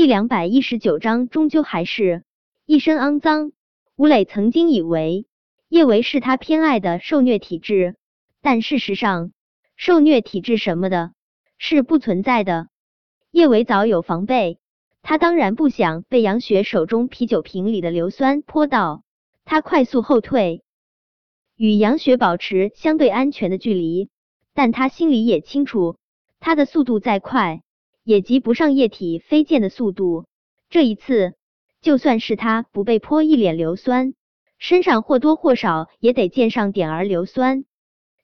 第两百一十九章，终究还是一身肮脏。吴磊曾经以为叶维是他偏爱的受虐体质，但事实上，受虐体质什么的是不存在的。叶维早有防备，他当然不想被杨雪手中啤酒瓶里的硫酸泼到。他快速后退，与杨雪保持相对安全的距离，但他心里也清楚，他的速度再快。也及不上液体飞溅的速度。这一次，就算是他不被泼一脸硫酸，身上或多或少也得溅上点儿硫酸。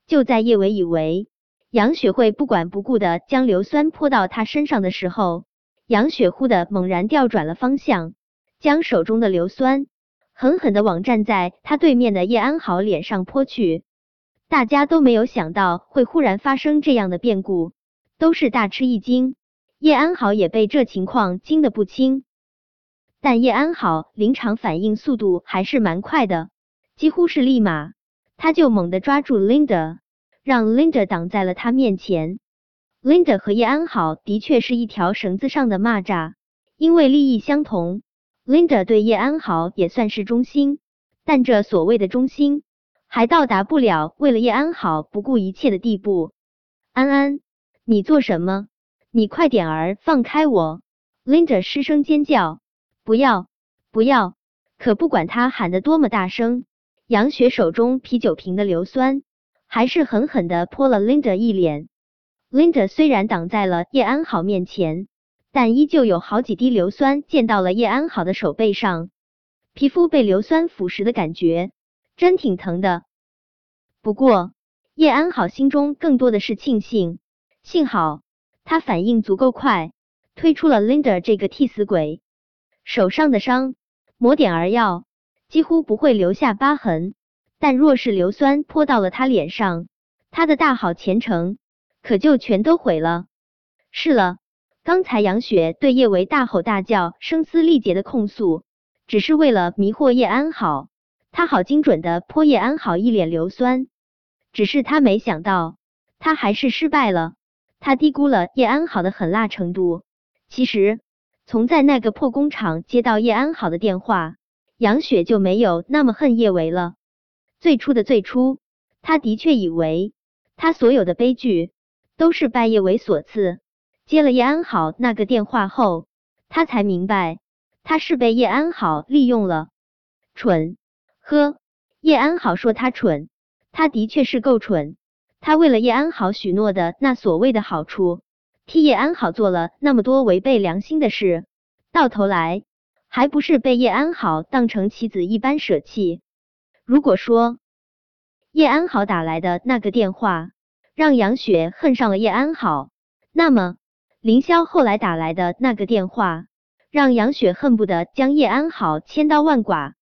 就在叶伟以为杨雪会不管不顾的将硫酸泼到他身上的时候，杨雪忽的猛然调转了方向，将手中的硫酸狠狠的往站在他对面的叶安好脸上泼去。大家都没有想到会忽然发生这样的变故，都是大吃一惊。叶安好也被这情况惊得不轻，但叶安好临场反应速度还是蛮快的，几乎是立马，他就猛地抓住 Linda，让 Linda 挡在了他面前。Linda 和叶安好的确是一条绳子上的蚂蚱，因为利益相同，Linda 对叶安好也算是忠心，但这所谓的忠心，还到达不了为了叶安好不顾一切的地步。安安，你做什么？你快点儿放开我！Linda 失声尖叫：“不要，不要！”可不管他喊得多么大声，杨雪手中啤酒瓶的硫酸还是狠狠的泼了 Linda 一脸。Linda 虽然挡在了叶安好面前，但依旧有好几滴硫酸溅到了叶安好的手背上，皮肤被硫酸腐蚀的感觉真挺疼的。不过叶安好心中更多的是庆幸，幸好。他反应足够快，推出了 Linda 这个替死鬼。手上的伤抹点儿药，几乎不会留下疤痕。但若是硫酸泼到了他脸上，他的大好前程可就全都毁了。是了，刚才杨雪对叶维大吼大叫、声嘶力竭的控诉，只是为了迷惑叶安好，他好精准的泼叶安好一脸硫酸。只是他没想到，他还是失败了。他低估了叶安好的狠辣程度。其实，从在那个破工厂接到叶安好的电话，杨雪就没有那么恨叶维了。最初的最初，他的确以为他所有的悲剧都是拜叶维所赐。接了叶安好那个电话后，他才明白他是被叶安好利用了。蠢，呵，叶安好说他蠢，他的确是够蠢。他为了叶安好许诺的那所谓的好处，替叶安好做了那么多违背良心的事，到头来还不是被叶安好当成棋子一般舍弃？如果说叶安好打来的那个电话让杨雪恨上了叶安好，那么凌霄后来打来的那个电话让杨雪恨不得将叶安好千刀万剐。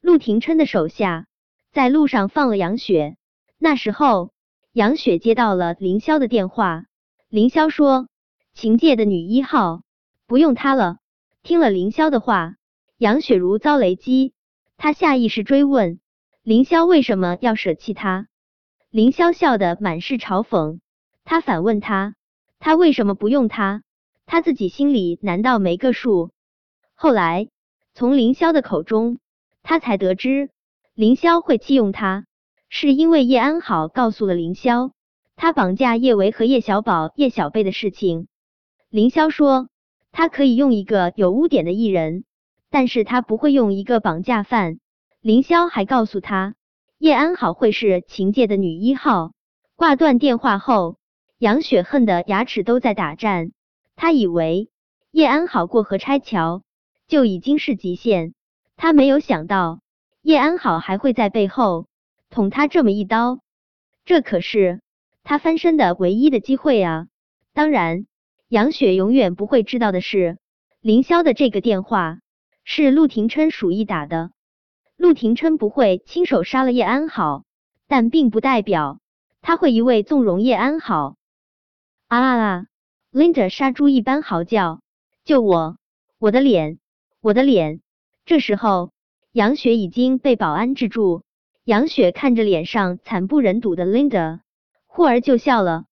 陆廷琛的手下在路上放了杨雪，那时候。杨雪接到了凌霄的电话，凌霄说：“秦界的女一号不用他了。”听了凌霄的话，杨雪如遭雷击，她下意识追问凌霄为什么要舍弃他。凌霄笑得满是嘲讽，他反问他：“他为什么不用他？他自己心里难道没个数？”后来从凌霄的口中，他才得知凌霄会弃用他。是因为叶安好告诉了凌霄，他绑架叶维和叶小宝、叶小贝的事情。凌霄说，他可以用一个有污点的艺人，但是他不会用一个绑架犯。凌霄还告诉他，叶安好会是情界的女一号。挂断电话后，杨雪恨的牙齿都在打颤。他以为叶安好过河拆桥就已经是极限，他没有想到叶安好还会在背后。捅他这么一刀，这可是他翻身的唯一的机会啊！当然，杨雪永远不会知道的是，凌霄的这个电话是陆廷琛鼠意打的。陆廷琛不会亲手杀了叶安好，但并不代表他会一味纵容叶安好。啊啊啊！Linda 杀猪一般嚎叫：“救我！我的脸，我的脸！”这时候，杨雪已经被保安制住。杨雪看着脸上惨不忍睹的 Linda，忽而就笑了。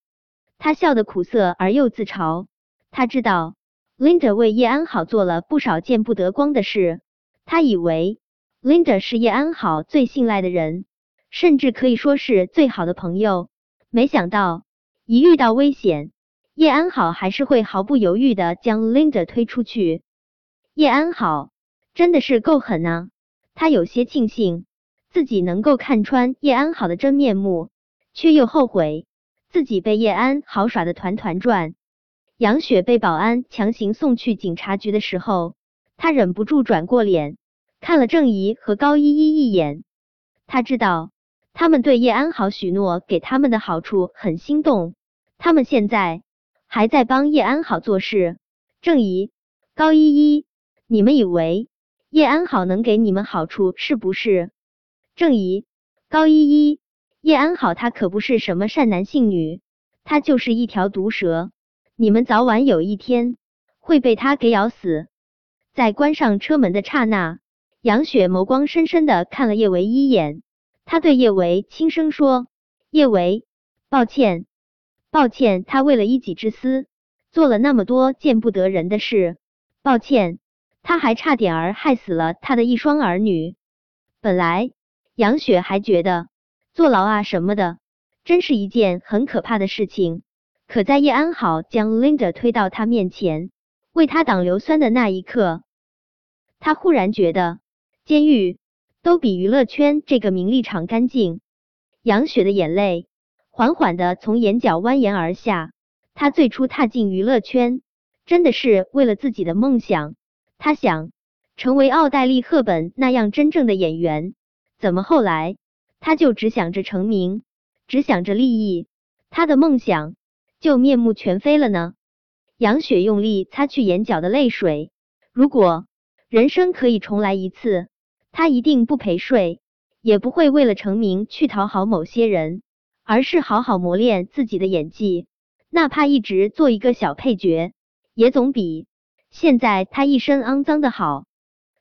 她笑得苦涩而又自嘲。她知道 Linda 为叶安好做了不少见不得光的事。他以为 Linda 是叶安好最信赖的人，甚至可以说是最好的朋友。没想到，一遇到危险，叶安好还是会毫不犹豫的将 Linda 推出去。叶安好真的是够狠啊！他有些庆幸自己能够看穿叶安好的真面目，却又后悔自己被叶安好耍的团团转。杨雪被保安强行送去警察局的时候，她忍不住转过脸看了郑怡和高依依一眼。她知道他们对叶安好许诺给他们的好处很心动，他们现在还在帮叶安好做事。郑怡、高依依，你们以为叶安好能给你们好处是不是？郑怡、高依依，叶安好她可不是什么善男信女，她就是一条毒蛇。你们早晚有一天会被他给咬死。在关上车门的刹那，杨雪眸光深深的看了叶维一眼，他对叶维轻声说：“叶维，抱歉，抱歉，他为了一己之私做了那么多见不得人的事。抱歉，他还差点儿害死了他的一双儿女。本来杨雪还觉得坐牢啊什么的，真是一件很可怕的事情。”可在叶安好将 Linda 推到他面前，为他挡硫酸的那一刻，他忽然觉得监狱都比娱乐圈这个名利场干净。杨雪的眼泪缓缓的从眼角蜿蜒而下。他最初踏进娱乐圈，真的是为了自己的梦想，他想成为奥黛丽·赫本那样真正的演员。怎么后来他就只想着成名，只想着利益，他的梦想。就面目全非了呢。杨雪用力擦去眼角的泪水。如果人生可以重来一次，他一定不陪睡，也不会为了成名去讨好某些人，而是好好磨练自己的演技。哪怕一直做一个小配角，也总比现在他一身肮脏的好。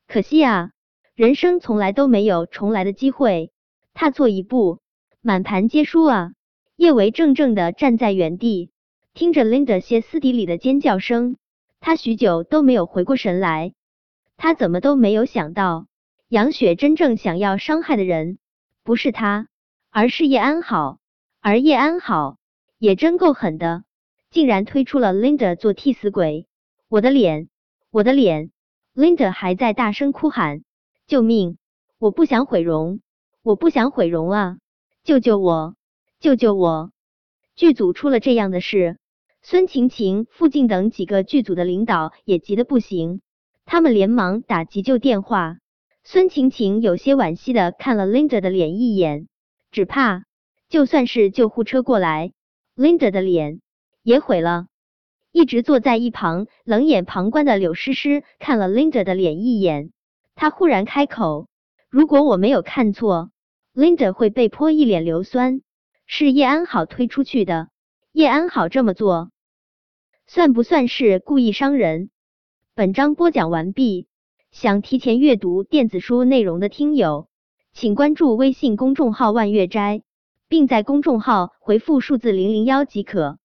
可惜啊，人生从来都没有重来的机会。踏错一步，满盘皆输啊！叶维怔怔的站在原地，听着 Linda 歇斯底里的尖叫声，他许久都没有回过神来。他怎么都没有想到，杨雪真正想要伤害的人不是他，而是叶安好。而叶安好也真够狠的，竟然推出了 Linda 做替死鬼。我的脸，我的脸！Linda 还在大声哭喊：“救命！我不想毁容，我不想毁容啊！救救我！”救救我！剧组出了这样的事，孙晴晴、傅静等几个剧组的领导也急得不行，他们连忙打急救电话。孙晴晴有些惋惜的看了 Linda 的脸一眼，只怕就算是救护车过来，Linda 的脸也毁了。一直坐在一旁冷眼旁观的柳诗诗看了 Linda 的脸一眼，他忽然开口：“如果我没有看错，Linda 会被泼一脸硫酸。”是叶安好推出去的，叶安好这么做，算不算是故意伤人？本章播讲完毕，想提前阅读电子书内容的听友，请关注微信公众号万月斋，并在公众号回复数字零零幺即可。